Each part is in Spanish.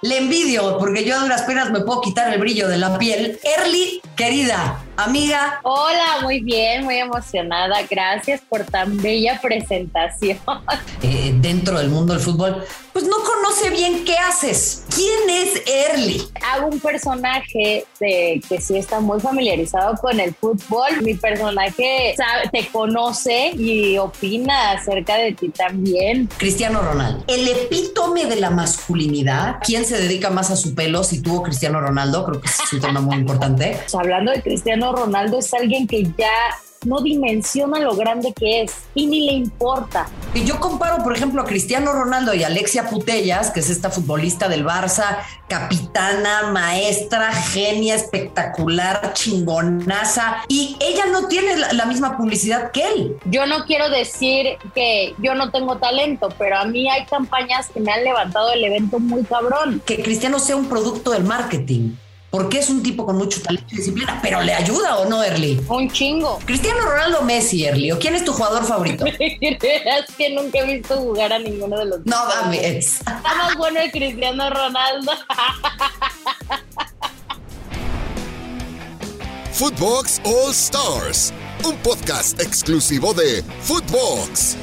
Le envidio, porque yo a duras penas me puedo quitar el brillo de la piel. Early, querida, amiga. Hola, muy bien, muy emocionada. Gracias por tan bella presentación. Dentro del mundo del fútbol, pues no conoce bien qué haces. ¿Quién es Early? Hago un personaje de, que sí está muy familiarizado con el fútbol. Mi personaje te conoce y opina acerca de ti también. Cristiano Ronaldo. El epítome de la masculinidad. ¿Quién se dedica más a su pelo si tuvo Cristiano Ronaldo? Creo que es un tema muy importante. hablando de Cristiano Ronaldo, es alguien que ya no dimensiona lo grande que es y ni le importa. Y yo comparo, por ejemplo, a Cristiano Ronaldo y Alexia Putellas, que es esta futbolista del Barça, capitana, maestra, genia, espectacular, chingonaza, y ella no tiene la, misma publicidad que él. Yo no quiero decir que yo no tengo talento, pero a mí hay campañas que me han levantado el evento muy cabrón. Que Cristiano sea un producto del marketing porque es un tipo con mucho talento y disciplina, pero ¿le ayuda o no, Erly? Un chingo. Cristiano Ronaldo Messi, Erly, ¿o quién es tu jugador favorito? es que nunca he visto jugar a ninguno de los No mames. Está más bueno el Cristiano Ronaldo. Footbox All Stars, un podcast exclusivo de Footbox.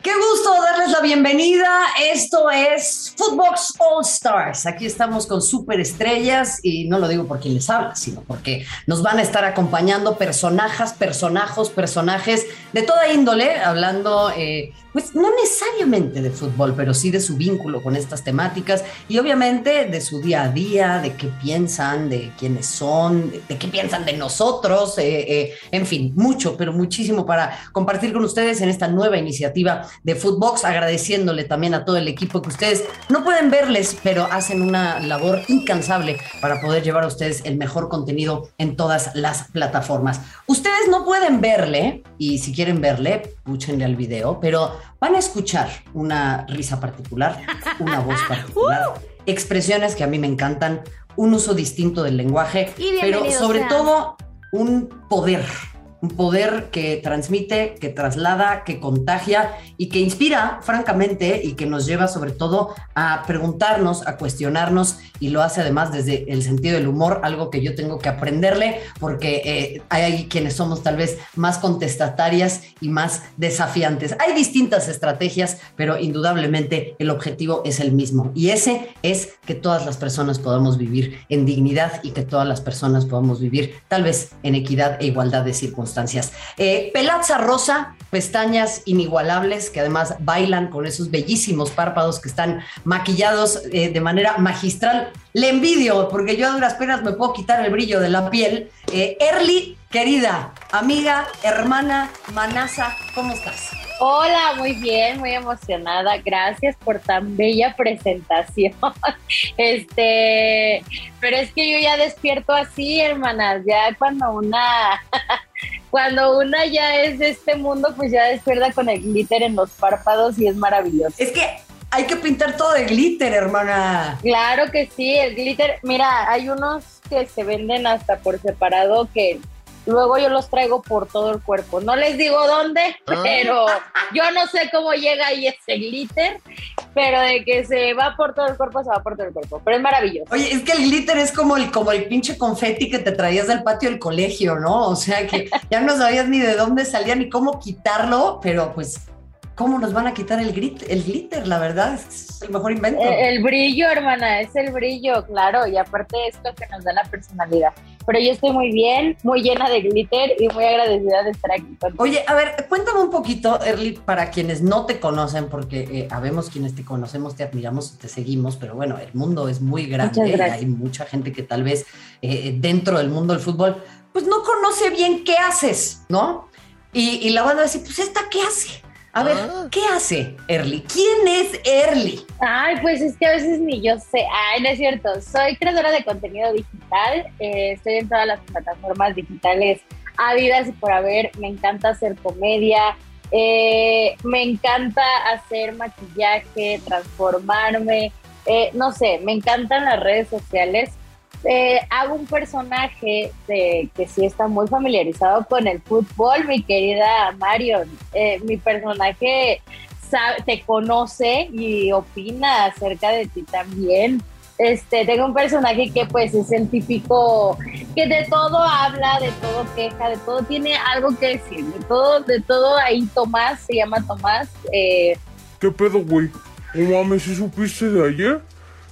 Qué gusto darles la bienvenida. Esto es Footbox All Stars. Aquí estamos con superestrellas y no lo digo por quien les habla, sino porque nos van a estar acompañando personajes, personajos, personajes de toda índole, hablando eh, pues no necesariamente de fútbol, pero sí de su vínculo con estas temáticas y obviamente de su día a día, de qué piensan, de quiénes son, de, qué piensan de nosotros, eh, eh, en fin, mucho, pero muchísimo para compartir con ustedes en esta nueva iniciativa de Footbox, agradeciéndole también a todo el equipo que ustedes no pueden verles, pero hacen una labor incansable para poder llevar a ustedes el mejor contenido en todas las plataformas. Ustedes no pueden verle, y si quieren verle, escúchenle al video, pero van a escuchar una risa particular, una voz particular, expresiones que a mí me encantan, un uso distinto del lenguaje, pero sobre todo un poder un poder que transmite, que traslada, que contagia y que inspira, francamente, y que nos lleva sobre todo a preguntarnos, a cuestionarnos, y lo hace además desde el sentido del humor, algo que yo tengo que aprenderle, porque eh, hay quienes somos tal vez más contestatarias y más desafiantes. Hay distintas estrategias, pero indudablemente el objetivo es el mismo, y ese es que todas las personas podamos vivir en dignidad y que todas las personas podamos vivir tal vez en equidad e igualdad de circunstancias circunstancias. Eh, Pelaza Rosa, pestañas inigualables que además bailan con esos bellísimos párpados que están maquillados eh, de manera magistral. Le envidio porque yo a duras penas me puedo quitar el brillo de la piel. Eh, Early, querida, amiga, hermana, manasa, ¿cómo estás? Hola, muy bien, muy emocionada. Gracias por tan bella presentación. Este, pero es que yo ya despierto así, hermanas, ya cuando una cuando una ya es de este mundo, pues ya despierta con el glitter en los párpados y es maravilloso. Es que hay que pintar todo de glitter, hermana. Claro que sí, el glitter, mira, hay unos que se venden hasta por separado que Luego yo los traigo por todo el cuerpo. No les digo dónde, ah. pero yo no sé cómo llega ahí ese glitter, pero de que se va por todo el cuerpo, se va por todo el cuerpo. Pero es maravilloso. Oye, es que el glitter es como el, como el pinche confeti que te traías del patio del colegio, ¿no? O sea que ya no sabías ni de dónde salía ni cómo quitarlo, pero pues ¿Cómo nos van a quitar el, el glitter? La verdad, es el mejor invento. El, brillo, hermana, es el brillo, claro, y aparte esto que nos da la personalidad. Pero yo estoy muy bien, muy llena de glitter y muy agradecida de estar aquí Oye, a ver, cuéntame un poquito, Erly, para quienes no te conocen, porque eh, habemos quienes te conocemos, te admiramos y te seguimos, pero bueno, el mundo es muy grande y hay mucha gente que tal vez eh, dentro del mundo del fútbol, pues no conoce bien qué haces, ¿no? Y, y la van a decir, pues esta, ¿qué hace? A ver, ah. ¿qué hace Early? ¿Quién es Early? Ay, pues es que a veces ni yo sé. Ay, no es cierto. Soy creadora de contenido digital. Eh, estoy en todas las plataformas digitales ávidas y por haber. Me encanta hacer comedia. Eh, me encanta hacer maquillaje, transformarme. Eh, no sé, me encantan las redes sociales. Eh, hago un personaje que sí está muy familiarizado con el fútbol, mi querida Marion. Eh, mi personaje te conoce y opina acerca de ti también. Este, tengo un personaje que pues es el típico que de todo habla, de todo queja, de todo tiene algo que decir, de todo, de todo ahí Tomás, se llama Tomás. Eh, ¿Qué pedo, güey? ¿No mames, supiste de ayer?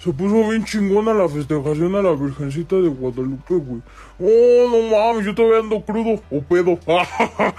Se puso bien chingona la festejación a la Virgencita de Guadalupe, güey. Oh, no mames, yo todavía ando crudo o pedo.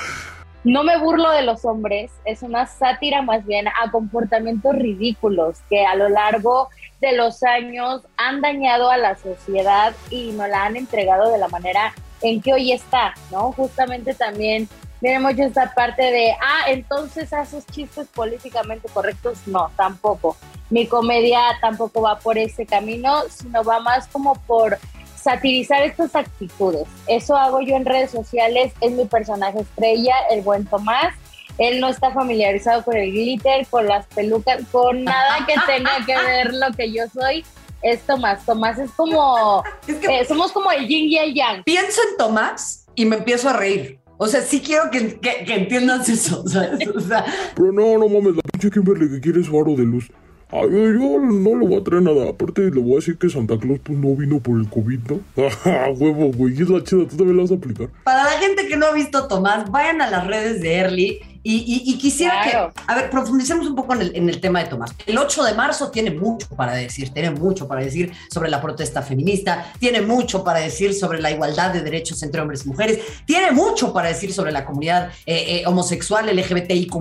No me burlo de los hombres, es una sátira más bien a comportamientos ridículos que a lo largo de los años han dañado a la sociedad y nos la han entregado de la manera en que hoy está, ¿no? Justamente también viene mucho esta parte de, ah, entonces haces chistes políticamente correctos. No, tampoco. Mi comedia tampoco va por ese camino, sino va más como por satirizar estas actitudes. Eso hago yo en redes sociales, es mi personaje estrella, el buen Tomás. Él no está familiarizado con el glitter, con las pelucas, con nada que tenga que ver lo que yo soy. Es Tomás. Tomás es como. Eh, somos como el yin y el yang. Pienso en Tomás y me empiezo a reír. O sea, sí quiero que, que, entiendas eso, ¿sabes? O sea, Pero no, no mames, la pinche Kimberly que quiere su aro de luz. Ay, yo no le voy a traer nada. Aparte, le voy a decir que Santa Claus pues, no vino por el COVID, ¿no? huevo, güey. Es la chida. ¿Tú también la vas a aplicar? Para la gente que no ha visto Tomás, vayan a las redes de Early. Y, quisiera que, a ver, profundicemos un poco en el, en el, tema de Tomás. El 8 de marzo tiene mucho para decir, tiene mucho para decir sobre la protesta feminista, tiene mucho para decir sobre la igualdad de derechos entre hombres y mujeres, tiene mucho para decir sobre la comunidad eh, eh, homosexual, LGBTIQ+.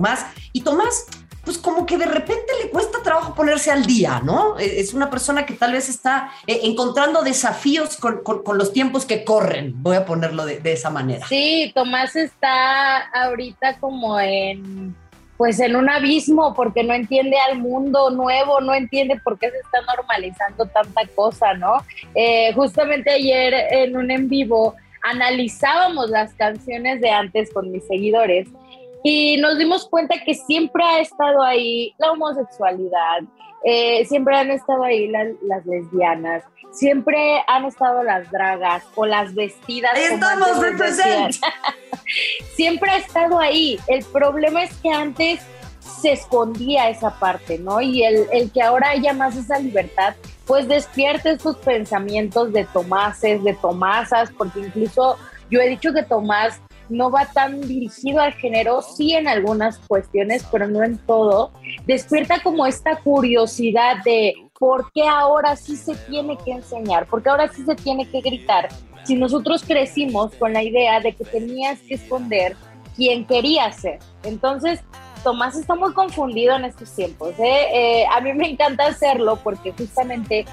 Y Tomás pues como que de repente le cuesta trabajo ponerse al día, ¿no? E, es una persona que tal vez está eh, encontrando desafíos con, los tiempos que corren, voy a ponerlo de, esa manera. Sí, Tomás está ahorita como en pues en un abismo porque no entiende al mundo nuevo, no entiende por qué se está normalizando tanta cosa, ¿no? Eh, justamente ayer en un en vivo analizábamos las canciones de antes con mis seguidores y nos dimos cuenta que siempre ha estado ahí la homosexualidad, eh, siempre han estado ahí las lesbianas, siempre han estado las dragas o las vestidas. Ahí estamos, siempre ha estado ahí. El problema es que antes se escondía esa parte, ¿no? Y el, el que ahora haya más esa libertad, pues despierte estos pensamientos de Tomases, de Tomasas, porque incluso yo he dicho que Tomás no va tan dirigido al género, sí en algunas cuestiones, pero no en todo, despierta como esta curiosidad de por qué ahora sí se tiene que enseñar, por qué ahora sí se tiene que gritar, si nosotros crecimos con la idea de que tenías que esconder quién quería ser. Entonces, Tomás está muy confundido en estos tiempos. ¿eh? Eh, a mí me encanta hacerlo porque justamente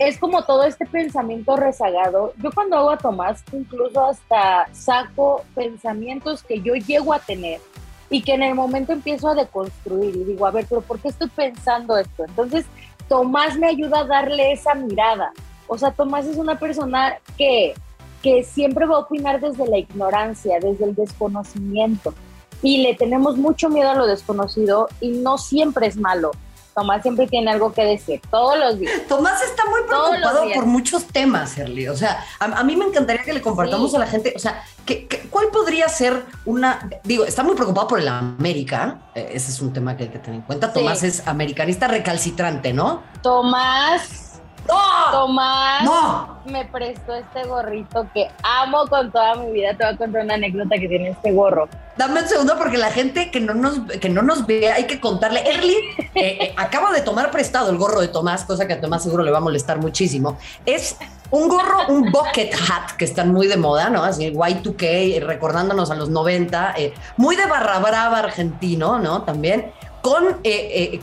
es como todo este pensamiento rezagado. Yo cuando hago a Tomás, incluso hasta saco pensamientos que yo llego a tener y que en el momento empiezo a deconstruir y digo, a ver, pero ¿por qué estoy pensando esto? Entonces, Tomás me ayuda a darle esa mirada. O sea, Tomás es una persona que, que siempre va a opinar desde la ignorancia, desde el desconocimiento. Y le tenemos mucho miedo a lo desconocido y no siempre es malo. Tomás siempre tiene algo que decir, todos los días. Tomás está muy preocupado por muchos temas, Erly. O sea, a, mí me encantaría que le compartamos a la gente, o sea, que, ¿cuál podría ser una, digo, está muy preocupado por el América, eh, ese es un tema que hay que tener en cuenta. Tomás es americanista recalcitrante, ¿no? Tomás ¡No! Tomás me prestó este gorrito que amo con toda mi vida. Te voy a contar una anécdota que tiene este gorro. Dame un segundo porque la gente que no nos, que no nos vea hay que contarle. Erly eh, eh, acaba de tomar prestado el gorro de Tomás, cosa que a Tomás seguro le va a molestar muchísimo. Es un gorro, un bucket hat que están muy de moda, ¿no? Así Y2K, recordándonos a los 90, eh, muy de barra brava argentino, ¿no? También con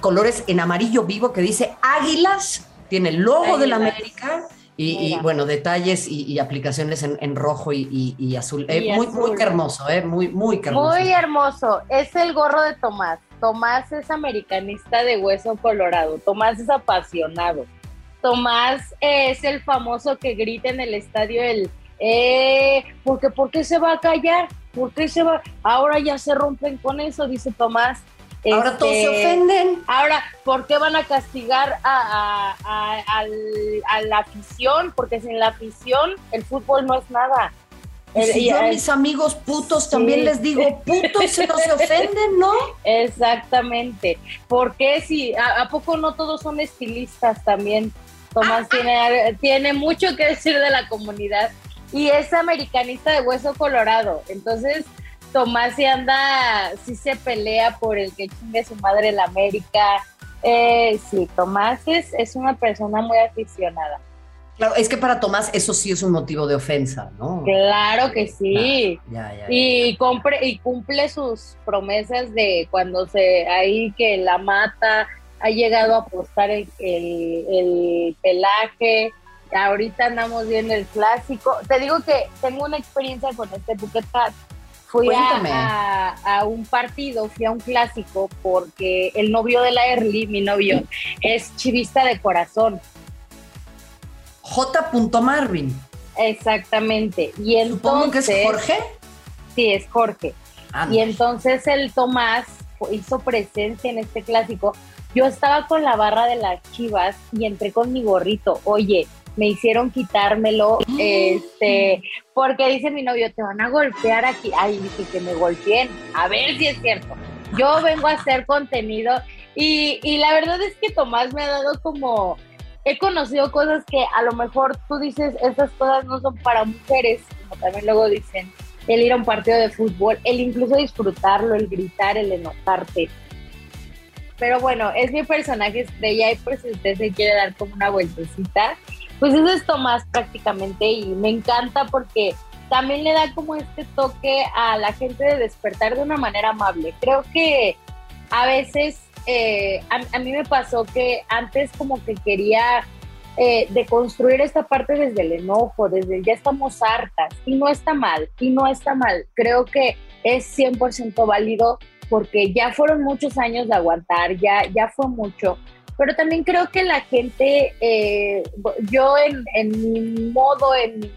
colores en amarillo vivo que dice águilas tiene el logo de la América y, bueno, detalles y, aplicaciones en, rojo y, azul. Eh, muy, muy hermoso, eh, muy, muy hermoso. Muy hermoso. Es el gorro de Tomás. Tomás es americanista de hueso colorado. Tomás es apasionado. Tomás es el famoso que grita en el estadio el, eh, porque ¿por qué se va a callar? ¿Por qué se va? Ahora ya se rompen con eso, dice Tomás. Ahora todos se este, ofenden. Ahora, ¿por qué van a castigar a, la afición? Porque sin la afición el fútbol no es nada. Y si yo a mis amigos putos también les digo putos, se no se ofenden, ¿no? Exactamente. Porque si, a, poco no todos son estilistas también? Tomás tiene, tiene mucho que decir de la comunidad y es americanista de hueso colorado. Entonces, Tomás sí anda, sí se pelea por el que chingue su madre la América. Eh, sí, Tomás es, es una persona muy aficionada. Claro, es que para Tomás eso sí es un motivo de ofensa, ¿no? Claro que sí. y, compre, y cumple sus promesas de cuando se ahí que la mata, ha llegado a apostar el, el, pelaje. Ahorita andamos viendo el clásico. Te digo que tengo una experiencia con este Bucket Fui a, a, un partido, fui a un clásico porque el novio de la Early, mi novio, es chivista de corazón. J. Marvin. Exactamente. Y entonces, Supongo que es Jorge. Sí, es Jorge. Y entonces el Tomás hizo presencia en este clásico. Yo estaba con la barra de las chivas y entré con mi gorrito. Oye, me hicieron quitármelo, este, porque dice mi novio, te van a golpear aquí. Ay, dije que me golpeen. A ver si es cierto. Yo vengo a hacer contenido y, y la verdad es que Tomás me ha dado como he conocido cosas que a lo mejor tú dices, estas cosas no son para mujeres, como también luego dicen, el ir a un partido de fútbol, el incluso disfrutarlo, el gritar, el enojarte. Pero bueno, es mi personaje estrella y pues si usted se quiere dar como una vueltecita, pues eso es Tomás prácticamente y me encanta porque también le da como este toque a la gente de despertar de una manera amable. Creo que a veces eh, a, mí me pasó que antes como que quería eh, deconstruir esta parte desde el enojo, desde ya estamos hartas y no está mal, y no está mal. Creo que es 100% válido porque ya fueron muchos años de aguantar, ya, ya fue mucho. Pero también creo que la gente, eh, yo en, mi modo, en mi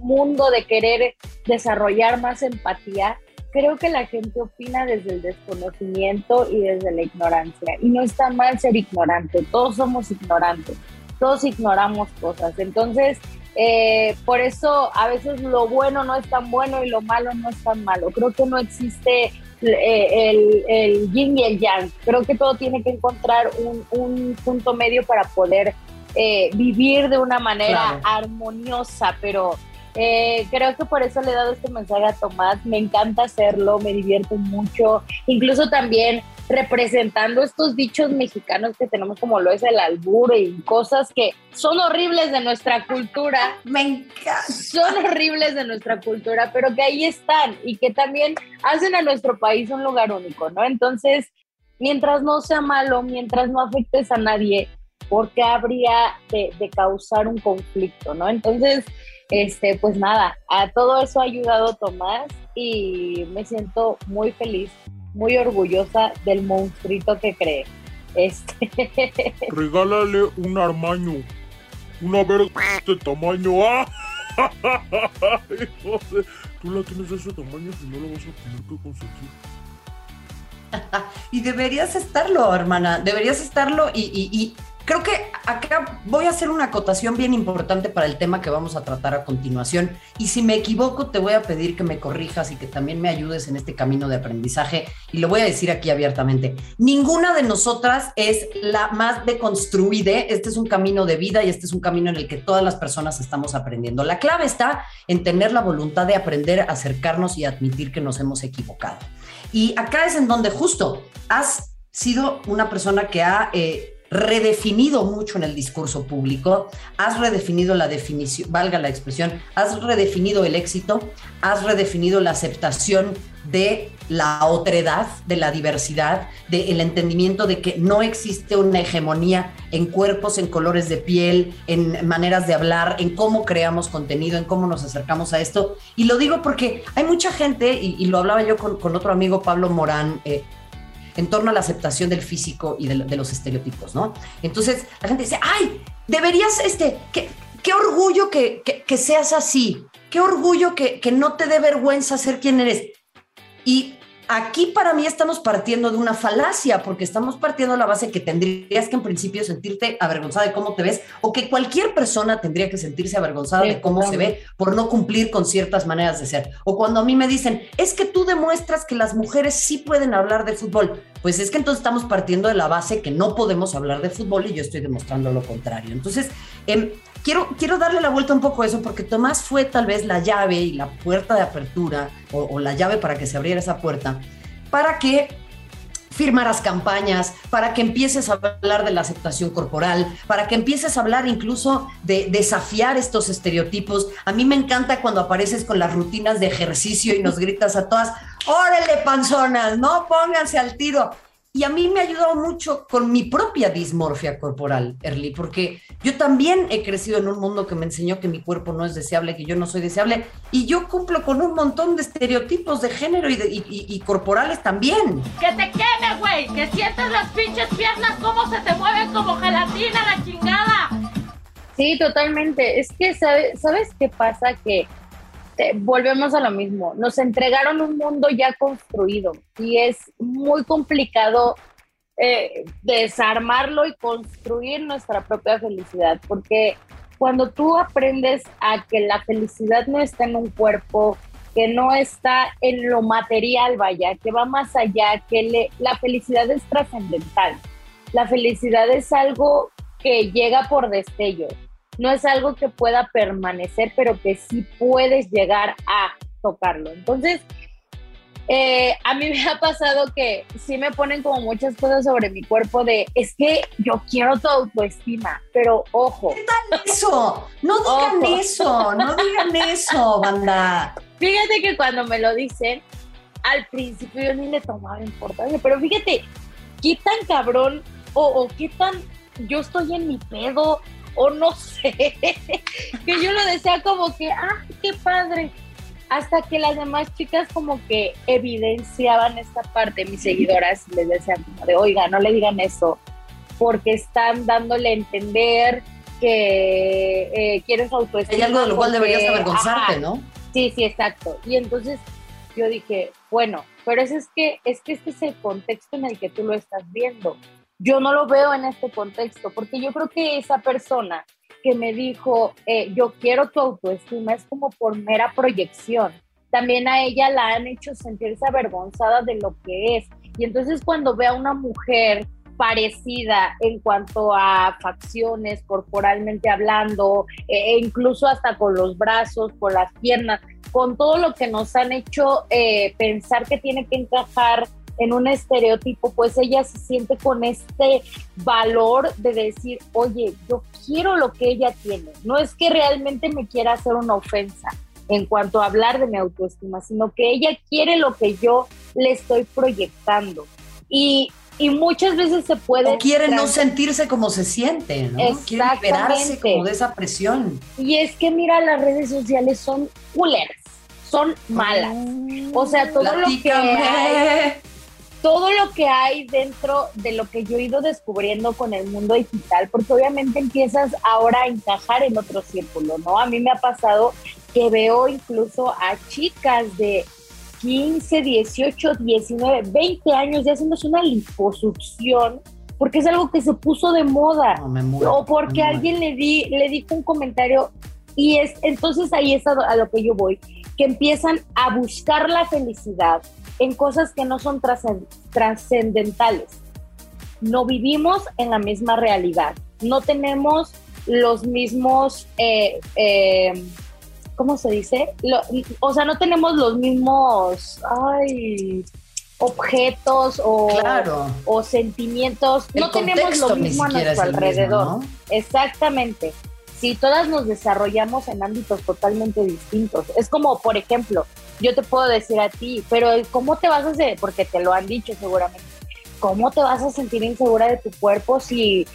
mundo de querer desarrollar más empatía, creo que la gente opina desde el desconocimiento y desde la ignorancia. Y no está mal ser ignorante, todos somos ignorantes, todos ignoramos cosas. Entonces, eh, por eso a veces lo bueno no es tan bueno y lo malo no es tan malo. Creo que no existe el, el, yin y el yang. Creo que todo tiene que encontrar un, punto medio para poder eh, vivir de una manera armoniosa, pero eh, creo que por eso le he dado este mensaje a Tomás. Me encanta hacerlo, me divierto mucho. Incluso también representando estos dichos mexicanos que tenemos como lo es el albur y cosas que son horribles de nuestra cultura. Me encanta. Son horribles de nuestra cultura, pero que ahí están y que también hacen a nuestro país un lugar único, ¿no? Entonces, mientras no sea malo, mientras no afectes a nadie, ¿por qué habría de, de causar un conflicto, ¿no? Entonces, este, pues nada, a todo eso ha ayudado Tomás y me siento muy feliz, muy orgullosa del monstruito que cree. Este. Regálale un armaño, una verga de tamaño. ¡Ah! Tú la tienes de ese tamaño y no la vas a tener que conseguir. y deberías estarlo, hermana, deberías estarlo y Creo que acá voy a hacer una acotación bien importante para el tema que vamos a tratar a continuación. Y si me equivoco, te voy a pedir que me corrijas y que también me ayudes en este camino de aprendizaje. Y lo voy a decir aquí abiertamente. Ninguna de nosotras es la más deconstruida. Este es un camino de vida y este es un camino en el que todas las personas estamos aprendiendo. La clave está en tener la voluntad de aprender, acercarnos y admitir que nos hemos equivocado. Y acá es en donde justo has sido una persona que ha... Eh, redefinido mucho en el discurso público, has redefinido la definición, valga la expresión, has redefinido el éxito, has redefinido la aceptación de la otredad, de la diversidad, del entendimiento de que no existe una hegemonía en cuerpos, en colores de piel, en maneras de hablar, en cómo creamos contenido, en cómo nos acercamos a esto. Y lo digo porque hay mucha gente, y, lo hablaba yo con, otro amigo, Pablo Morán, eh, en torno a la aceptación del físico y de, los estereotipos, ¿no? Entonces la gente dice, ay, deberías, este, qué, qué orgullo que, que, seas así, qué orgullo que, que no te dé vergüenza ser quien eres. Y Aquí para mí estamos partiendo de una falacia, porque estamos partiendo de la base que tendrías que en principio sentirte avergonzada de cómo te ves, o que cualquier persona tendría que sentirse avergonzada de cómo se ve por no cumplir con ciertas maneras de ser. O cuando a mí me dicen, es que tú demuestras que las mujeres sí pueden hablar de fútbol, pues es que entonces estamos partiendo de la base que no podemos hablar de fútbol y yo estoy demostrando lo contrario. Entonces, eh, quiero, quiero darle la vuelta un poco a eso, porque Tomás fue tal vez la llave y la puerta de apertura, o, la llave para que se abriera esa puerta, para que firmaras campañas, para que empieces a hablar de la aceptación corporal, para que empieces a hablar incluso de desafiar estos estereotipos. A mí me encanta cuando apareces con las rutinas de ejercicio y nos gritas a todas, órale panzonas, no pónganse al tiro. Y a mí me ha ayudado mucho con mi propia dismorfia corporal, Erly, porque yo también he crecido en un mundo que me enseñó que mi cuerpo no es deseable, que yo no soy deseable, y yo cumplo con un montón de estereotipos de género y, corporales también. ¡Que te queme, güey! ¡Que sientes las pinches piernas cómo se te mueven como gelatina la chingada! Sí, totalmente. Es que, ¿sabes, ¿sabes qué pasa? Que este, volvemos a lo mismo. Nos entregaron un mundo ya construido y es muy complicado eh, desarmarlo y construir nuestra propia felicidad, porque cuando tú aprendes a que la felicidad no está en un cuerpo, que no está en lo material, vaya, que va más allá, que la felicidad es trascendental. La felicidad es algo que llega por destello no es algo que pueda permanecer, pero que sí puedes llegar a tocarlo. Entonces, eh, a mí me ha pasado que sí me ponen como muchas cosas sobre mi cuerpo de, es que yo quiero tu autoestima, pero ojo. ¿Qué tal eso? No digan eso, no digan eso, banda. Fíjate que cuando me lo dicen, al principio yo ni le tomaba importancia, pero fíjate, qué tan cabrón o, o qué tan yo estoy en mi pedo o no sé, que yo lo decía como que, ah, qué padre. Hasta que las demás chicas como que evidenciaban esta parte, mis seguidoras, les decían como de, oiga, no le digan eso, porque están dándole a entender que eh, quieres autoestima. Hay algo de lo cual deberías avergonzarte, ¿no? Sí, sí, exacto. Y entonces yo dije, bueno, pero es, es que, es que este es el contexto en el que tú lo estás viendo yo no lo veo en este contexto, porque yo creo que esa persona que me dijo, eh, yo quiero tu autoestima, es como por mera proyección. También a ella la han hecho sentirse avergonzada de lo que es. Y entonces cuando ve a una mujer parecida en cuanto a facciones, corporalmente hablando, e incluso hasta con los brazos, con las piernas, con todo lo que nos han hecho eh, pensar que tiene que encajar en un estereotipo, pues ella se siente con este valor de decir, oye, yo quiero lo que ella tiene. No es que realmente me quiera hacer una ofensa en cuanto a hablar de mi autoestima, sino que ella quiere lo que yo le estoy proyectando. Y, muchas veces se puede... O quiere no sentirse como se siente, ¿no? Quiere liberarse como de esa presión. Y es que mira, las redes sociales son culeras, son malas. O sea, todo lo que todo lo que hay dentro de lo que yo he ido descubriendo con el mundo digital, porque obviamente empiezas ahora a encajar en otro círculo, ¿no? A mí me ha pasado que veo incluso a chicas de 15, 18, 19, 20 años ya haciéndose una liposucción porque es algo que se puso de moda o porque alguien le di le dijo un comentario y es entonces ahí es a lo que yo voy que empiezan a buscar la felicidad en cosas que no son trascendentales. No vivimos en la misma realidad, no tenemos los mismos, eh, eh, ¿cómo se dice? o sea, no tenemos los mismos objetos o, o sentimientos, no tenemos lo mismo a nuestro alrededor. Exactamente. Si todas nos desarrollamos en ámbitos totalmente distintos. Es como, por ejemplo, yo te puedo decir a ti, pero ¿cómo te vas a hacer? Porque te lo han dicho seguramente. ¿Cómo te vas a sentir insegura de tu cuerpo si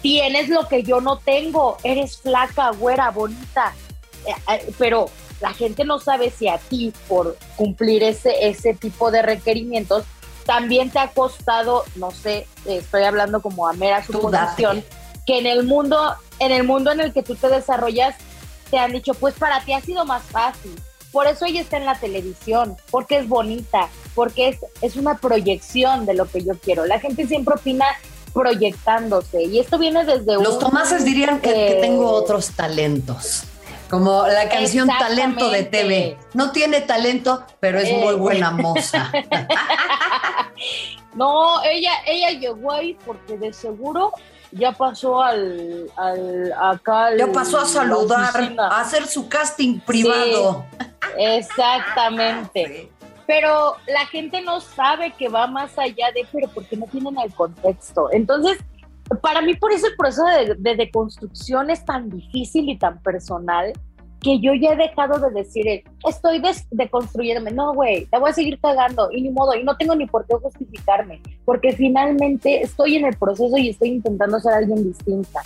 tienes lo que yo no tengo? Eres flaca, güera, bonita. Eh, eh, pero la gente no sabe si a ti, por cumplir ese, ese tipo de requerimientos, también te ha costado, no sé, estoy hablando como a mera suposición, que en el mundo, en el mundo en el que tú te desarrollas, te han dicho, pues para ti ha sido más fácil por eso ella está en la televisión, porque es bonita, porque es, es una proyección de lo que yo quiero. La gente siempre opina proyectándose y esto viene desde Los Tomases dirían que, que eh, tengo otros talentos. Como la canción Talento de TV. No tiene talento, pero es muy Eh. buena moza. No, ella, ella llegó ahí porque de seguro ya pasó al, al acá. al- Ya pasó a saludar, a hacer su casting privado. Exactamente. Sí. Pero la gente no sabe que va más allá de, pero porque no tienen el contexto. Entonces, para mí por eso el proceso de, de deconstrucción es tan difícil y tan personal que yo ya he dejado de decir, estoy des- deconstruyéndome. No, güey, te voy a seguir cagando y ni modo, y no tengo ni por qué justificarme, porque finalmente estoy en el proceso y estoy intentando ser alguien distinta.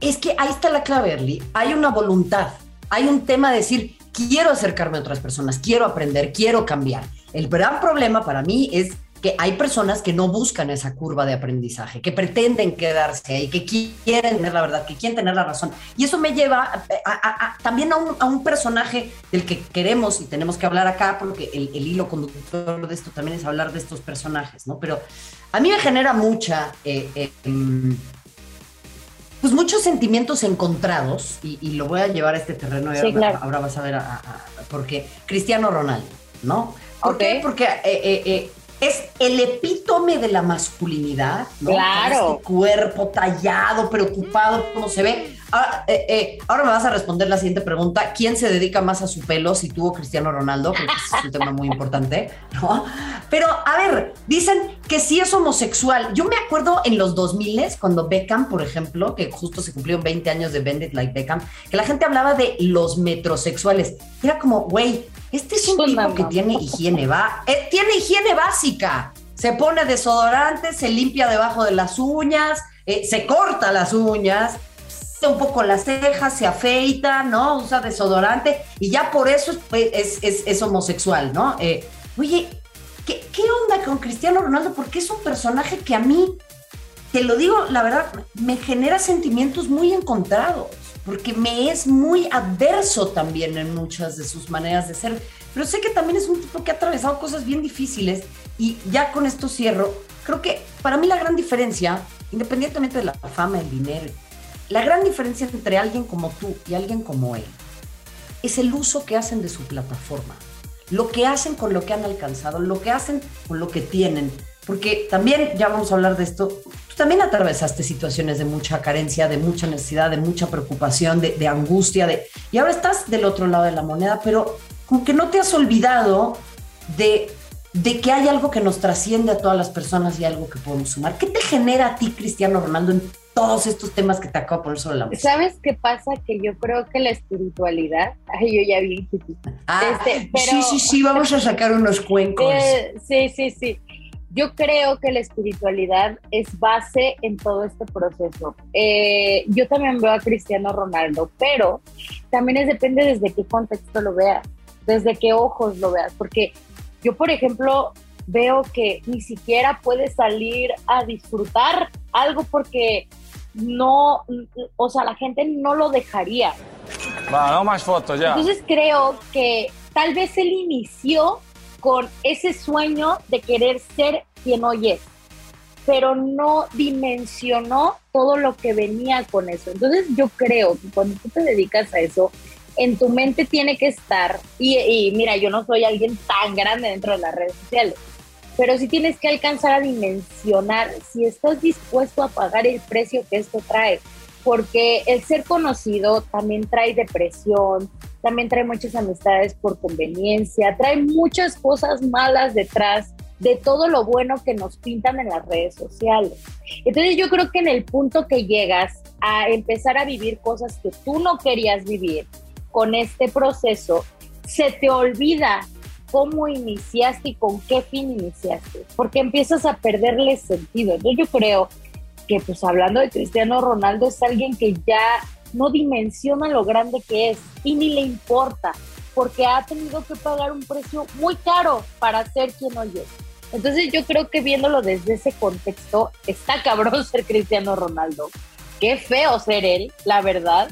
Es que ahí está la clave, Erly. Hay una voluntad, hay un tema de decir, quiero acercarme a otras personas, quiero aprender, quiero cambiar. El gran problema para mí es que hay personas que no buscan esa curva de aprendizaje, que pretenden quedarse ahí, que quieren tener la verdad, que quieren tener la razón. Y eso me lleva a- también un, a un personaje del que queremos y tenemos que hablar acá, porque el, hilo conductor de esto también es hablar de estos personajes, ¿no? Pero a mí me genera mucha... eh, em, pues muchos sentimientos encontrados, y, y lo voy a llevar a este terreno, y Sí, ahora, claro. ahora vas a ver a, a- a- porque Cristiano Ronaldo, ¿no? ¿Por qué? Porque eh, eh, eh, es el epítome de la masculinidad, ¿no? Claro. Este cuerpo tallado, preocupado, cómo se ve. Ahora, eh, eh, ahora me vas a responder la siguiente pregunta. ¿Quién se dedica más a su pelo si tuvo Cristiano Ronaldo? Creo que ese es un tema muy importante, ¿no? Pero, a ver, dicen que sí es homosexual. Yo me acuerdo en los 2000 cuando Beckham, por ejemplo, que justo se cumplieron 20 años de Bend It Like Beckham, que la gente hablaba de los metrosexuales. Era como, güey, este es un tipo que tiene higiene, va, eh, tiene higiene básica. Se pone desodorante, se limpia debajo de las uñas, se corta las uñas, un poco las cejas, se afeita, ¿no? Usa desodorante y ya por eso es, pues, es, es- es homosexual, ¿no? Eh, oye, ¿qué, ¿qué onda con Cristiano Ronaldo? Porque es un personaje que a mí, te lo digo, la verdad, me genera sentimientos muy encontrados, porque me es muy adverso también en muchas de sus maneras de ser, pero sé que también es un tipo que ha atravesado cosas bien difíciles y ya con esto cierro, creo que para mí la gran diferencia, independientemente de la fama, el dinero, la gran diferencia entre alguien como tú y alguien como él es el uso que hacen de su plataforma, lo que hacen con lo que han alcanzado, lo que hacen con lo que tienen. Porque también, ya vamos a hablar de esto, tú también atravesaste situaciones de mucha carencia, de mucha necesidad, de mucha preocupación, de, angustia, de, y ahora estás del otro lado de la moneda, pero como que no te has olvidado de, que hay algo que nos trasciende a todas las personas y algo que podemos sumar. ¿Qué te genera a ti, Cristiano Ronaldo, todos estos temas que te acabo de poner sobre la mesa? ¿Sabes qué pasa? Que yo creo que la espiritualidad, ay, yo ya vi. Ah, Este, pero- sí, sí, sí, vamos a sacar unos cuencos. Eh, sí, sí, sí. Yo creo que la espiritualidad es base en todo este proceso. Eh, yo también veo a Cristiano Ronaldo, pero también es, depende desde qué contexto lo veas, desde qué ojos lo veas, porque yo, por ejemplo, veo que ni siquiera puede salir a disfrutar algo porque no, o sea, la gente no lo dejaría. Va, no más fotos ya. Entonces creo que tal vez él inició con ese sueño de querer ser quien hoy es, pero no dimensionó todo lo que venía con eso. Entonces yo creo que cuando tú te dedicas a eso, en tu mente tiene que estar, y, y mira, yo no soy alguien tan grande dentro de las redes sociales, pero sí tienes que alcanzar a dimensionar si estás dispuesto a pagar el precio que esto trae, porque el ser conocido también trae depresión, también trae muchas amistades por conveniencia, trae muchas cosas malas detrás de todo lo bueno que nos pintan en las redes sociales. Entonces yo creo que en el punto que llegas a empezar a vivir cosas que tú no querías vivir con este proceso, se te olvida cómo iniciaste y con qué fin iniciaste, porque empiezas a perderle sentido. Entonces yo creo que pues hablando de Cristiano Ronaldo es alguien que ya no dimensiona lo grande que es y ni le importa, porque ha tenido que pagar un precio muy caro para ser quien hoy es. Entonces yo creo que viéndolo desde ese contexto, está cabrón ser Cristiano Ronaldo. Qué feo ser él, la verdad,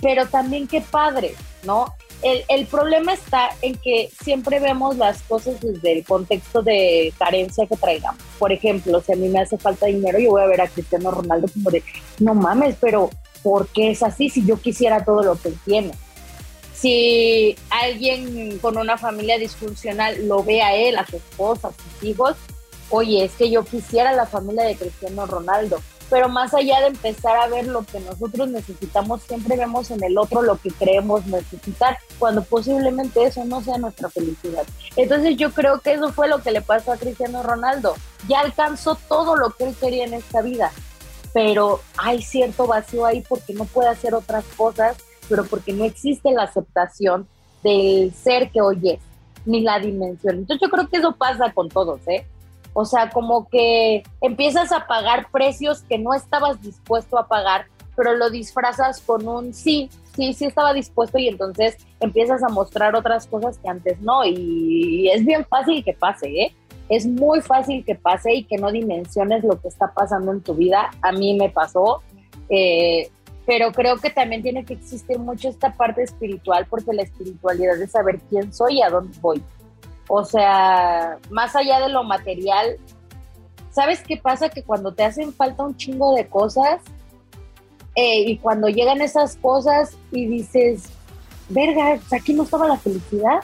pero también qué padre, ¿no? El, problema está en que siempre vemos las cosas desde el contexto de carencia que traigamos. Por ejemplo, si a mí me hace falta dinero, yo voy a ver a Cristiano Ronaldo como de, no mames, pero ¿por qué es así si yo quisiera todo lo que él tiene? Si alguien con una familia disfuncional lo ve a él, a su esposa, a sus hijos, oye, es que yo quisiera la familia de Cristiano Ronaldo pero más allá de empezar a ver lo que nosotros necesitamos, siempre vemos en el otro lo que creemos necesitar, cuando posiblemente eso no sea nuestra felicidad. Entonces yo creo que eso fue lo que le pasó a Cristiano Ronaldo. Ya alcanzó todo lo que él quería en esta vida, pero hay cierto vacío ahí porque no puede hacer otras cosas, pero porque no existe la aceptación del ser que hoy es, ni la dimensión. Entonces yo creo que eso pasa con todos, ¿eh? O sea, como que empiezas a pagar precios que no estabas dispuesto a pagar, pero lo disfrazas con un sí, sí, sí estaba dispuesto y entonces empiezas a mostrar otras cosas que antes no. Y, es bien fácil que pase, ¿eh? Es muy fácil que pase y que no dimensiones lo que está pasando en tu vida. A mí me pasó. Eh, pero creo que también tiene que existir mucho esta parte espiritual porque la espiritualidad es saber quién soy y a dónde voy. O sea, más allá de lo material, ¿sabes qué pasa? Que cuando te hacen falta un chingo de cosas eh, y cuando llegan esas cosas y dices, verga, aquí no estaba la felicidad.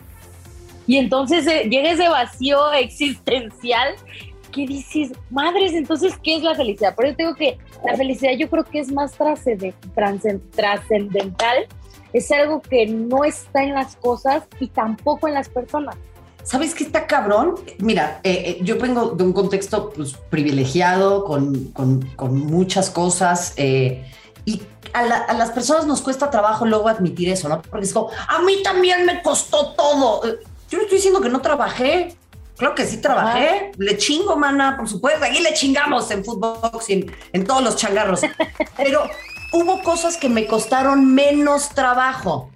Y entonces eh, llega ese vacío existencial que dices, madres, entonces, ¿qué es la felicidad? Por eso tengo que la felicidad yo creo que es más trascendental, es algo que no está en las cosas y tampoco en las personas. ¿Sabes qué está cabrón? Mira, eh, eh, yo vengo de un contexto pues, privilegiado, con, con, muchas cosas, eh, y a, las personas nos cuesta trabajo luego admitir eso, ¿no? Porque es como, a mí también me costó todo. Yo no estoy diciendo que no trabajé, Claro que sí trabajé, le chingo, mana, por supuesto, aquí le chingamos en fútbol en, en todos los changarros. Pero hubo cosas que me costaron menos trabajo.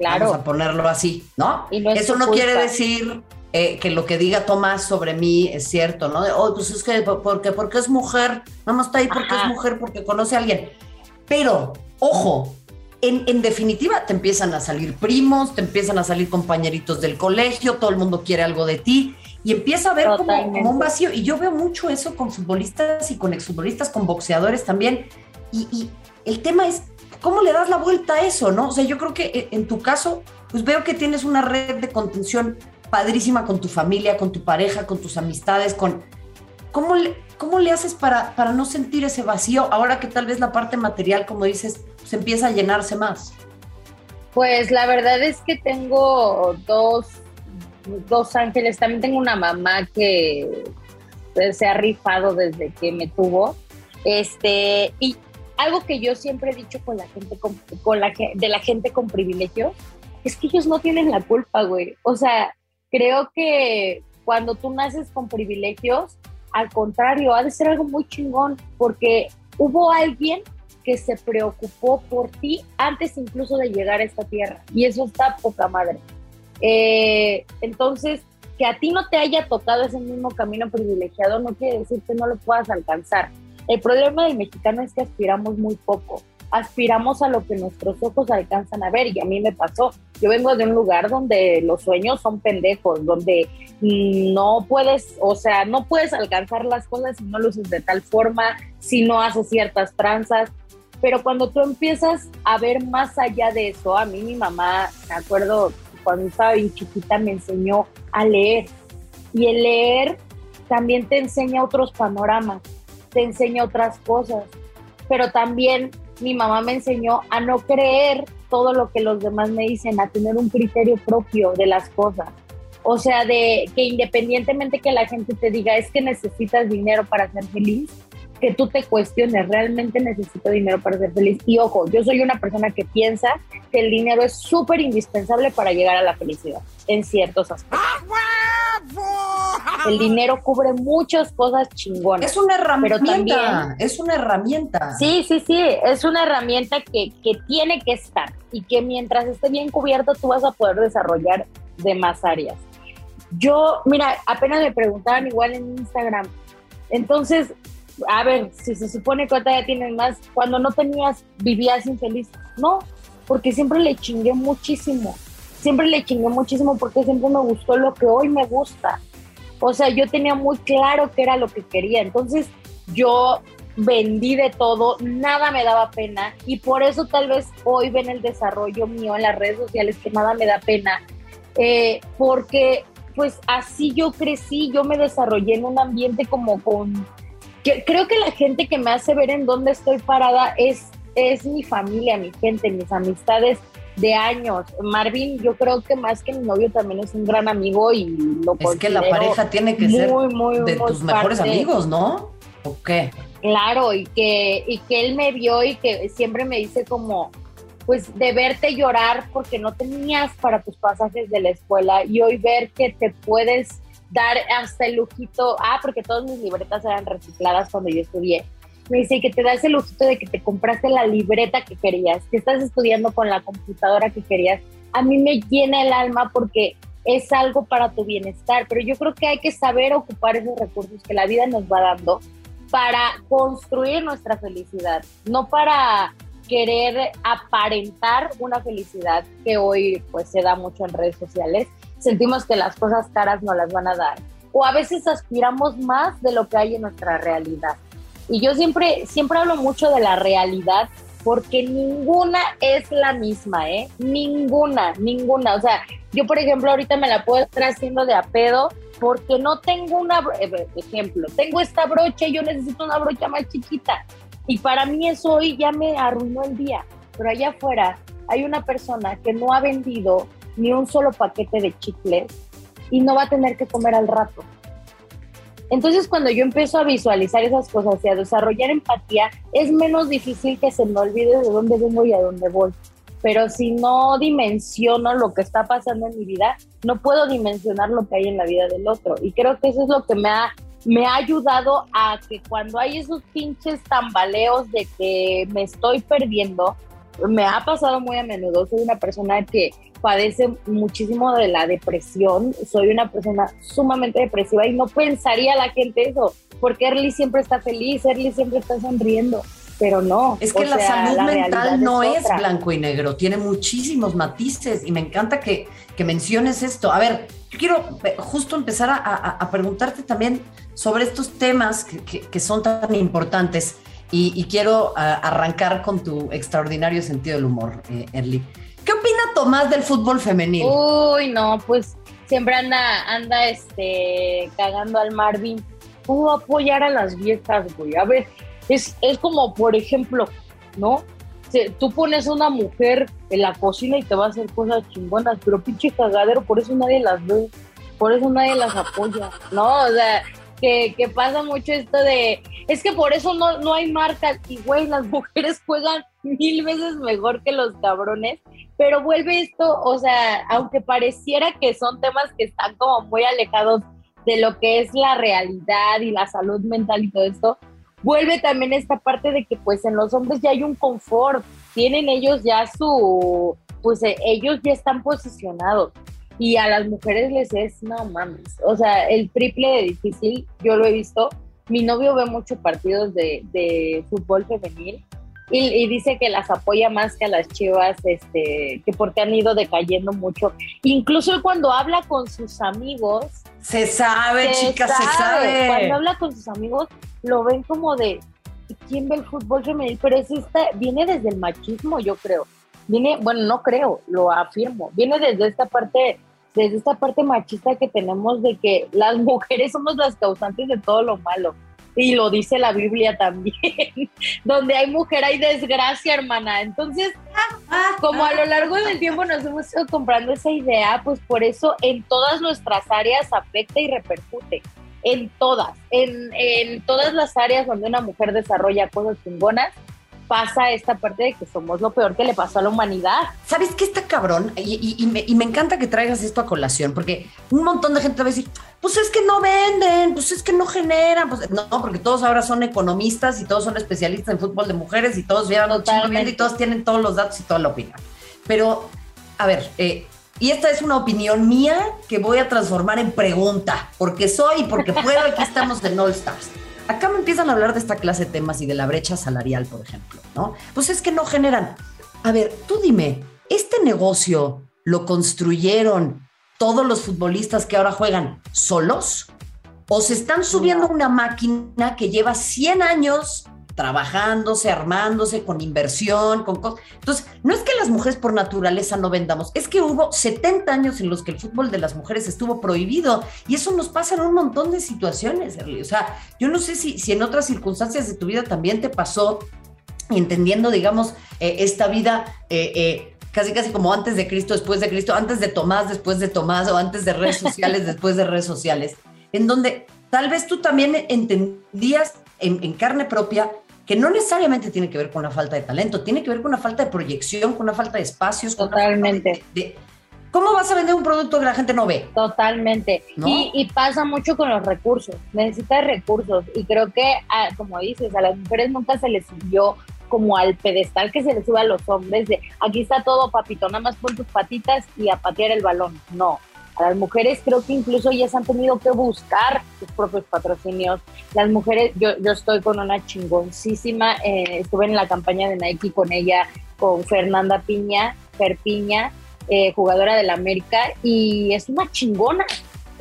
Claro. Vamos a ponerlo así, ¿no? Eso no quiere decir eh, que lo que diga Tomás sobre mí es cierto, ¿no? De, oh, pues es que porque, porque es mujer, nada más está ahí porque es mujer, porque conoce a alguien. Pero, ojo, en, en, definitiva te empiezan a salir primos, te empiezan a salir compañeritos del colegio, todo el mundo quiere algo de ti y empieza a ver como, un vacío. Y yo veo mucho eso con futbolistas y con exfutbolistas, con boxeadores también. Y, y el tema es ¿cómo le das la vuelta a eso, no? O sea, yo creo que eh, en tu caso, pues veo que tienes una red de contención padrísima con tu familia, con tu pareja, con tus amistades, con... ¿Cómo le, cómo le haces para, para no sentir ese vacío ahora que tal vez la parte material, como dices, se empieza a llenarse más? Pues la verdad es que tengo dos, dos ángeles. También tengo una mamá que pues, se ha rifado desde que me tuvo. Este, y algo que yo siempre he dicho con la gente con, la de la gente con privilegios es que ellos no tienen la culpa, güey. O sea, creo que cuando tú naces con privilegios, al contrario, ha de ser algo muy chingón, porque hubo alguien que se preocupó por ti antes incluso de llegar a esta tierra. Y eso está poca madre. Eh, entonces, que a ti no te haya tocado ese mismo camino privilegiado no quiere decir que no lo puedas alcanzar. El problema del mexicano es que aspiramos muy poco. Aspiramos a lo que nuestros ojos alcanzan a ver y a mí me pasó. Yo vengo de un lugar donde los sueños son pendejos, donde no puedes, o sea, no puedes alcanzar las cosas si no lo haces de tal forma, si no haces ciertas tranzas. Pero cuando tú empiezas a ver más allá de eso, a mí mi mamá, me acuerdo, cuando estaba bien chiquita me enseñó a leer. Y el leer también te enseña otros panoramas te enseña otras cosas. Pero también mi mamá me enseñó a no creer todo lo que los demás me dicen, a tener un criterio propio de las cosas. O sea, de que independientemente que la gente te diga es que necesitas dinero para ser feliz, que tú te cuestiones, realmente necesito dinero para ser feliz. Y ojo, yo soy una persona que piensa que el dinero es súper indispensable para llegar a la felicidad en ciertos aspectos. El dinero cubre muchas cosas chingonas. Es una herramienta. es una herramienta. Sí, sí, sí. Es una herramienta que, que tiene que estar y que mientras esté bien cubierto tú vas a poder desarrollar demás áreas. Yo, mira, apenas me preguntaban igual en Instagram. Entonces, a ver, si se supone que ahorita ya tienes más, cuando no tenías, vivías infeliz. No, porque siempre le chingué muchísimo siempre le chingué muchísimo porque siempre me gustó lo que hoy me gusta. O sea, yo tenía muy claro qué era lo que quería. Entonces, yo vendí de todo, nada me daba pena y por eso tal vez hoy ven el desarrollo mío en las redes sociales que nada me da pena, eh, porque pues así yo crecí, yo me desarrollé en un ambiente como con... Que, creo que la gente que me hace ver en dónde estoy parada es, es mi familia, mi gente, mis amistades de años. Marvin, yo creo que más que mi novio también es un gran amigo y lo Es que la pareja tiene que ser de tus mejores amigos, ¿no? ¿O qué? Claro, y que, y que él me vio y que siempre me dice como, pues de verte llorar porque no tenías para tus pasajes de la escuela y hoy ver que te puedes dar hasta el lujito, ah, porque todas mis libretas eran recicladas cuando yo estudié. Me dice que te das el lujito de que te compraste la libreta que querías, que estás estudiando con la computadora que querías. A mí me llena el alma porque es algo para tu bienestar, pero yo creo que hay que saber ocupar esos recursos que la vida nos va dando para construir nuestra felicidad, no para querer aparentar una felicidad que hoy pues se da mucho en redes sociales. Sentimos que las cosas caras no las van a dar o a veces aspiramos más de lo que hay en nuestra realidad. Y yo siempre siempre hablo mucho de la realidad porque ninguna es la misma, ¿eh? Ninguna, ninguna. O sea, yo por ejemplo ahorita me la puedo estar haciendo de a porque no tengo una, eh, ejemplo, tengo esta brocha y yo necesito una brocha más chiquita. Y para mí eso hoy ya me arruinó el día. Pero allá afuera hay una persona que no ha vendido ni un solo paquete de chicles y no va a tener que comer al rato. Entonces cuando yo empiezo a visualizar esas cosas y a desarrollar empatía, es menos difícil que se me olvide de dónde vengo y a dónde voy pero si no dimensiono lo que está pasando en mi vida, no puedo dimensionar lo que hay en la vida del otro. Y creo que eso es lo que me ha, me ha ayudado a que cuando hay esos pinches tambaleos de que me estoy perdiendo, me ha pasado muy a menudo. Soy una persona que padece muchísimo de la depresión. Soy una persona sumamente depresiva y no pensaría la gente eso, porque Erly siempre está feliz, Erly siempre está sonriendo pero no. Es que la salud mental no es, blanco y negro, tiene muchísimos matices y me encanta que, menciones esto. A ver, yo quiero eh, justo empezar a, preguntarte también sobre estos temas que, son tan importantes y, quiero arrancar con tu extraordinario sentido del humor, eh, Erly. ¿Qué opina Tomás del fútbol femenil? Uy, no, pues siempre anda, este, cagando al Marvin. ¿Cómo apoyar a las viejas, güey? A ver, es, es como, por ejemplo, ¿no? tú pones a una mujer en la cocina y te va a hacer cosas chingonas, pero pinche cagadero, por eso nadie las ve, por eso nadie las apoya, ¿no? O sea, que, pasa mucho esto de, es que por eso no, no hay marcas y, güey, las mujeres juegan mil veces mejor que los cabrones, pero vuelve esto, o sea, aunque pareciera que son temas que están como muy alejados de lo que es la realidad y la salud mental y todo esto, vuelve también esta parte de que pues en los hombres ya hay un confort, tienen ellos ya su, pues eh, ellos ya están posicionados y a las mujeres les es, no mames, o sea, el triple de difícil, yo lo he visto, mi novio ve muchos partidos de, de fútbol femenil y, dice que las apoya más que a las chivas, este, que porque han ido decayendo mucho. Incluso cuando habla con sus amigos. Se sabe, chicas, se sabe. Cuando habla con sus amigos, lo ven como de quién ve el fútbol femenil, pero es esta, viene desde el machismo, yo creo. Viene, bueno, no creo, lo afirmo. Viene desde esta parte, desde esta parte machista que tenemos de que las mujeres somos las causantes de todo lo malo y lo dice la Biblia también, donde hay mujer hay desgracia, hermana. Entonces, como a lo largo del tiempo nos hemos ido comprando esa idea, pues por eso en todas nuestras áreas afecta y repercute. En todas, en, en todas las áreas donde una mujer desarrolla cosas chingonas, pasa esta parte de que somos lo peor que le pasó a la humanidad. ¿Sabes qué está cabrón? Y, me, encanta que traigas esto a colación, porque un montón de gente va a decir, pues es que no venden, pues es que no generan, pues no, porque todos ahora son economistas y todos son especialistas en fútbol de mujeres y todos llevan y todos tienen todos los datos y toda la opinión. Pero, a ver, eh, y esta es una opinión mía que voy a transformar en pregunta, porque soy y porque puedo, aquí estamos en All Stars acá me empiezan a hablar de esta clase de temas y de la brecha salarial, por ejemplo, ¿no? Pues es que no generan. A ver, tú dime, ¿este negocio lo construyeron todos los futbolistas que ahora juegan solos? ¿O se están subiendo una máquina que lleva 100 años trabajándose, armándose, con inversión, con cosas. Entonces, no es que las mujeres por naturaleza no vendamos, es que hubo 70 años en los que el fútbol de las mujeres estuvo prohibido y eso nos pasa en un montón de situaciones, O sea, yo no sé si, si en otras circunstancias de tu vida también te pasó, entendiendo, digamos, eh, esta vida... Eh, eh, casi casi como antes de Cristo, después de Cristo, antes de Tomás, después de Tomás, o antes de redes sociales, después de redes sociales, en donde tal vez tú también entendías en, carne propia que no necesariamente tiene que ver con la falta de talento, tiene que ver con una falta de proyección, con una falta de espacios. Totalmente. ¿Cómo vas a vender un producto que la gente no ve? Totalmente. Y, pasa mucho con los recursos. Necesitas recursos. Y creo que, ah, como dices, a las mujeres nunca se les subió como al pedestal que se les sube a los hombres de aquí está todo, papito, nada más pon tus patitas y a patear el balón. No las mujeres creo que incluso ellas han tenido que buscar sus propios patrocinios. Las mujeres, yo, yo estoy con una chingoncísima, eh, estuve en la campaña de Nike con ella, con Fernanda Piña, Fer Piña, eh, jugadora del América, y es una chingona.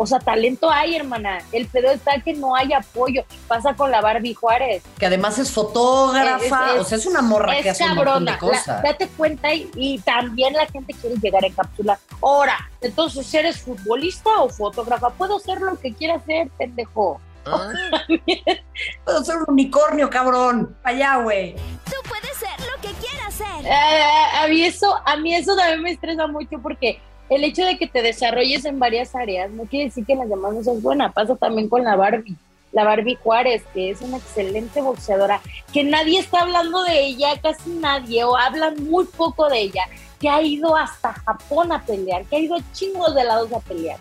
O sea, talento hay, hermana. El pedo está que no hay apoyo. Pasa con la Barbie Juárez. Que además es fotógrafa, o sea, es una morra que hace un montón de cosas. date cuenta y, también la gente quiere llegar en cápsula. Ahora, entonces, ¿eres futbolista o fotógrafa? Puedo ser lo que quiera hacer, pendejo. Ah. Puedo ser un unicornio, cabrón. Para allá, güey. Tú puedes ser lo que quieras ser. Eh, a, mí eso, a mí eso también me estresa mucho porque el hecho de que te desarrolles en varias áreas no quiere decir que en las demás no seas buena. Pasa también con la Barbie. La Barbie Juárez, que es una excelente boxeadora, que nadie está hablando de ella, casi nadie, o hablan muy poco de ella, que ha ido hasta Japón a pelear, que ha ido chingos de lados a pelear.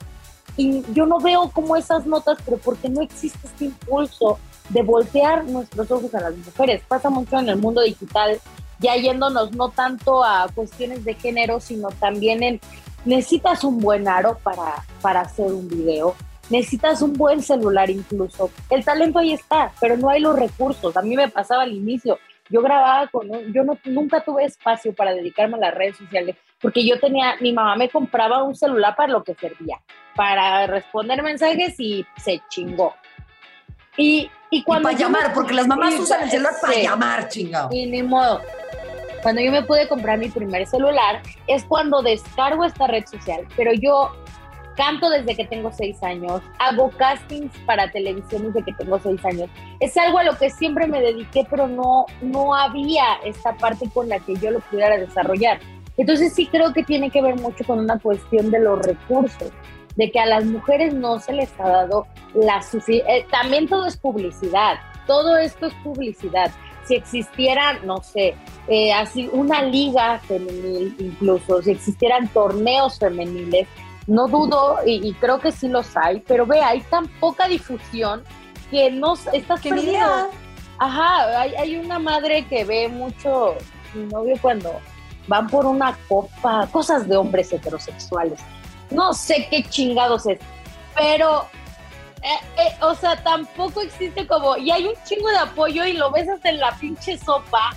Y yo no veo como esas notas, pero porque no existe este impulso de voltear nuestros ojos a las mujeres. Pasa mucho en el mundo digital, ya yéndonos no tanto a cuestiones de género, sino también en necesitas un buen aro para, para hacer un video, necesitas un buen celular incluso. El talento ahí está, pero no hay los recursos. A mí me pasaba al inicio. Yo grababa con, yo no, nunca tuve espacio para dedicarme a las redes sociales, porque yo tenía, mi mamá me compraba un celular para lo que servía, para responder mensajes y se chingó. Y, y cuando... para llamar, porque las mamás usan el celular para llamar, chingado. Y ni modo cuando yo me pude comprar mi primer celular, es cuando descargo esta red social. Pero yo canto desde que tengo seis años, hago castings para televisión desde que tengo seis años. Es algo a lo que siempre me dediqué, pero no, no había esta parte con la que yo lo pudiera desarrollar. Entonces sí creo que tiene que ver mucho con una cuestión de los recursos, de que a las mujeres no se les ha dado la suficiente... Eh, también todo es publicidad, todo esto es publicidad si existiera, no sé, eh, así una liga femenil incluso, si existieran torneos femeniles, no dudo, y, creo que sí los hay, pero ve, hay tan poca difusión que no estás que perdiendo. Ajá, hay, hay una madre que ve mucho mi novio cuando van por una copa, cosas de hombres heterosexuales. No sé qué chingados es, pero eh, eh, o sea, tampoco existe como, y hay un chingo de apoyo y lo ves hasta en la pinche sopa.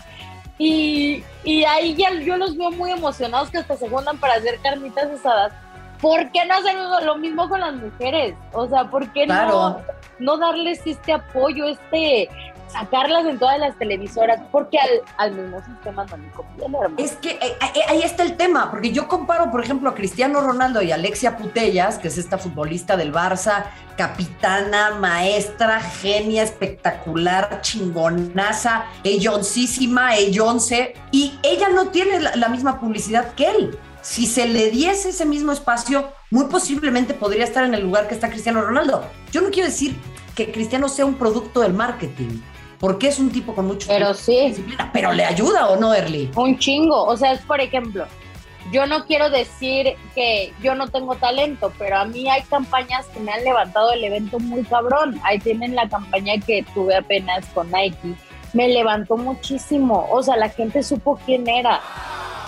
Y, y ahí ya yo los veo muy emocionados que hasta se juntan para hacer carnitas asadas. ¿Por qué no hacer lo mismo con las mujeres? O sea, ¿por qué no, no darles este apoyo, este, sacarlas en todas las televisoras, porque al, mismo sistema no me conviene, Es que eh, eh, ahí está el tema, porque yo comparo, por ejemplo, a Cristiano Ronaldo y Alexia Putellas, que es esta futbolista del Barça, capitana, maestra, genia, espectacular, chingonaza, elloncísima, ellonce, y ella no tiene la misma publicidad que él. Si se le diese ese mismo espacio, muy posiblemente podría estar en el lugar que está Cristiano Ronaldo. Yo no quiero decir que Cristiano sea un producto del marketing, porque es un tipo con mucho pero sí. disciplina. Pero le ayuda o no, Erly. Un chingo. O sea, es por ejemplo, yo no quiero decir que yo no tengo talento, pero a mí hay campañas que me han levantado el evento muy cabrón. Ahí tienen la campaña que tuve apenas con Nike. Me levantó muchísimo. O sea, la gente supo quién era.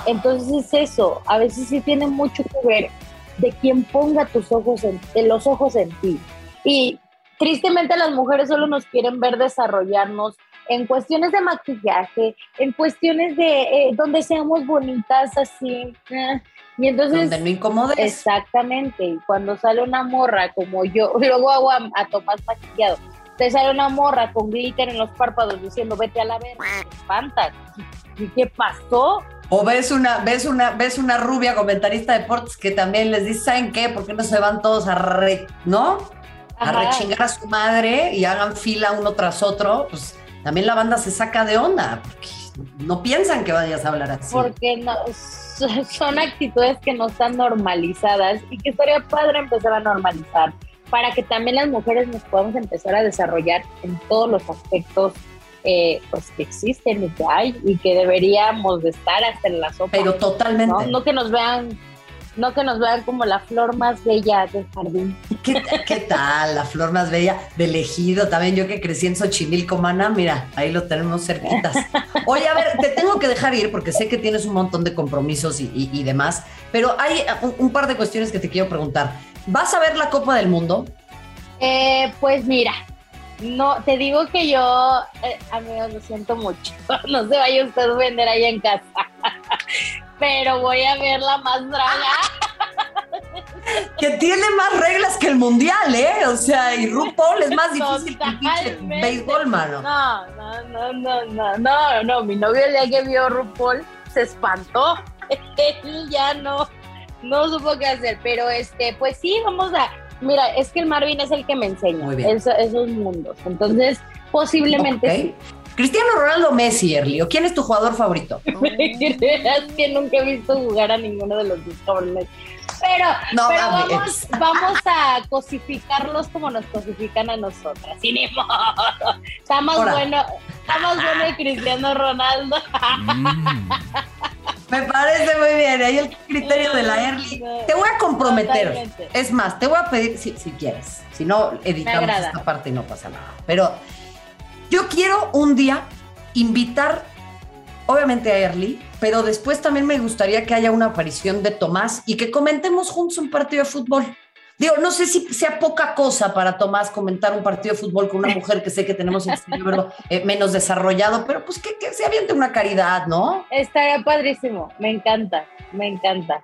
Entonces es eso. A veces sí tiene mucho que ver de quién ponga tus ojos en, los ojos en ti. Y tristemente las mujeres solo nos quieren ver desarrollarnos en cuestiones de maquillaje, en cuestiones de eh, donde seamos bonitas así. eh, Y entonces... Donde no incomodes. Exactamente, y cuando sale una morra como yo, luego hago a, a Tomás maquillado, te sale una morra con glitter en los párpados diciendo vete a la verga, te espantan. ¿Y qué pasó? O ves una, ves una, ves una rubia comentarista de deportes que también les dice, ¿saben qué? ¿Por qué no se van todos a re, ¿no? A Ajá. rechingar a su madre y hagan fila uno tras otro, pues también la banda se saca de onda, porque no piensan que vayas a hablar así. Porque no, so- son actitudes que no están normalizadas y que estaría padre empezar a normalizar para que también las mujeres nos podamos empezar a desarrollar en todos los aspectos eh, pues que existen y que hay y que deberíamos de estar hasta en la sopa. Pero totalmente. ¿no? No que nos vean, no que nos vean como la flor más bella del jardín. ¿Qué, qué tal? La flor más bella del ejido. También yo que crecí en Xochimilco, mana, mira, ahí lo tenemos cerquitas. Oye, a ver, te tengo que dejar ir porque sé que tienes un montón de compromisos y, y- y demás, pero hay un, un par de cuestiones que te quiero preguntar. ¿Vas a ver la Copa del Mundo? Eh, pues mira, no, te digo que yo, eh, amigos, lo siento mucho. No se vaya usted a vender ahí en casa. Pero voy a ver la más draga. Que tiene más reglas que el mundial, ¿eh? O sea, y RuPaul es más difícil que el béisbol, mano. No, no, no, no, no, no, no. Mi novio el día que vio RuPaul se espantó. Él ya no, no supo qué hacer. Pero este, pues sí, vamos a. Mira, es que el Marvin es el que me enseña esos mundos. Entonces, posiblemente sí. Cristiano Ronaldo Messi, Erly, ¿o quién es tu jugador favorito? es que nunca he visto jugar a ninguno de los dos cabrones. Pero, No pero vamos, vamos a cosificarlos como nos cosifican a nosotras. Modo. Está más bueno, está más bueno el Cristiano Ronaldo. Me parece muy bien, ahí el criterio de la Erly. Te voy a comprometer. Totalmente. Es más, te voy a pedir, si, si quieres, si no, editamos esta parte y no pasa nada. Pero yo quiero un día invitar, obviamente a Erly, pero después también me gustaría que haya una aparición de Tomás y que comentemos juntos un partido de fútbol. Digo, no sé si sea poca cosa para Tomás comentar un partido de fútbol con una mujer que sé que tenemos el cerebro eh, menos desarrollado, pero pues que, que se aviente una caridad, ¿no? Estaría padrísimo. Me encanta, me encanta.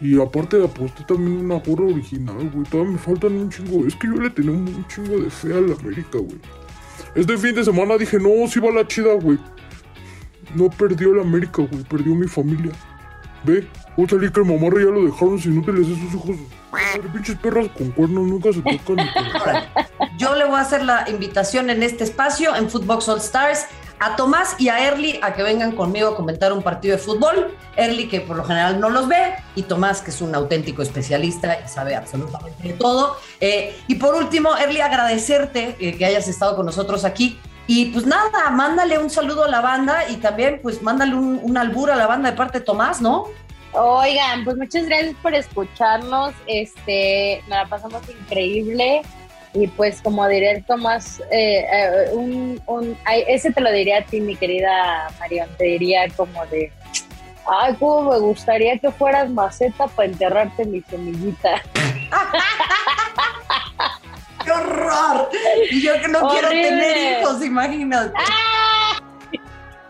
Y aparte aposté también una gorra original, güey. Todavía me faltan un chingo. Es que yo le tenía un chingo de fe a la América, güey. Este fin de semana dije, no, sí va la chida, güey. No perdió la América, güey. Perdió mi familia. Ve, voy a salir que el mamarra ya lo dejaron sin útiles esos hijos. Pinches perras con cuernos nunca se tocan. yo le voy a hacer la invitación en este espacio, en Footbox All Stars, a Tomás y a Erly a que vengan conmigo a comentar un partido de fútbol. Erly, que por lo general no los ve, y Tomás, que es un auténtico especialista y sabe absolutamente de todo. Eh, y por último, Erly, agradecerte eh, que hayas estado con nosotros aquí. Y pues nada, mándale un saludo a la banda y también pues mándale un, un albur a la banda de parte de Tomás, ¿no? Oigan, pues muchas gracias por escucharnos. Este, nos la pasamos increíble. Y pues, como diría el Tomás, eh, eh, un, un- ay, ese te lo diría a ti, mi querida Marion. Te diría como de, ay, cómo me gustaría que fueras maceta para enterrarte mi semillita. ¡Qué horror! Y yo que no quiero tener hijos, imagínate.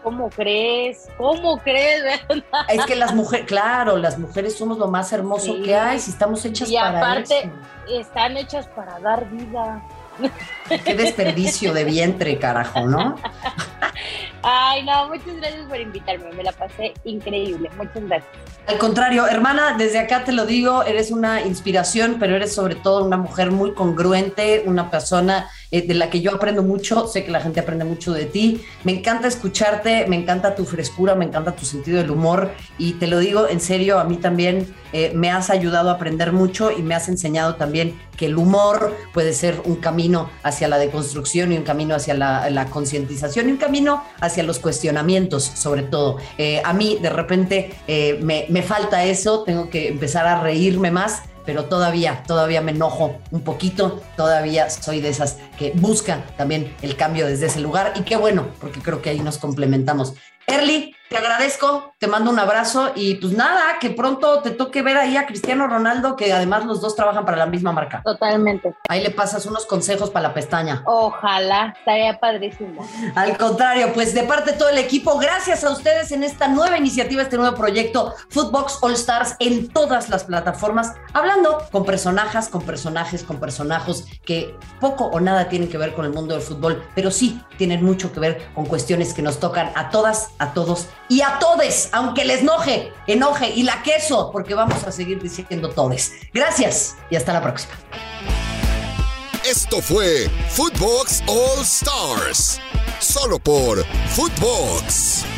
¿Cómo crees? ¿Cómo crees? Es que las mujeres, claro, las mujeres somos lo más hermoso Sí. que hay, si estamos hechas Y para aparte, eso. están hechas para dar vida. Qué desperdicio de vientre, carajo, ¿no? Ay, no, muchas gracias por invitarme. Me la pasé increíble. Muchas gracias. Al contrario, hermana, desde acá te lo digo, eres una inspiración, pero eres sobre todo una mujer muy congruente, una persona eh, de la que yo aprendo mucho, sé que la gente aprende mucho de ti. Me encanta escucharte, me encanta tu frescura, me encanta tu sentido del humor y te lo digo en serio, a mí también eh, me has ayudado a aprender mucho y me has enseñado también que el humor puede ser un camino hacia la deconstrucción y un camino hacia la, concientización y un camino hacia los cuestionamientos, sobre todo. Eh, a mí de repente me, me falta eso, tengo que empezar a reírme más, pero todavía, todavía me enojo un poquito, todavía soy de esas que buscan también el cambio desde ese lugar y qué bueno, porque creo que ahí nos complementamos. Erly, te agradezco, te mando un abrazo y pues nada, que pronto te toque ver ahí a Cristiano Ronaldo, que además los dos trabajan para la misma marca. Totalmente. Ahí le pasas unos consejos para la pestaña. Ojalá, estaría padrísimo. Al contrario, pues de parte de todo el equipo, gracias a ustedes en esta nueva iniciativa, este nuevo proyecto Footbox All Stars en todas las plataformas, hablando con personajes, con personajes, con personajes que poco o nada tienen que ver con el mundo del fútbol, pero sí tienen mucho que ver con cuestiones que nos tocan a todas, a todos y a todes, aunque les enoje, enoje y la queso, porque vamos a seguir diciendo todes. Gracias y hasta la próxima. Esto fue Footbox All Stars, solo por Footbox.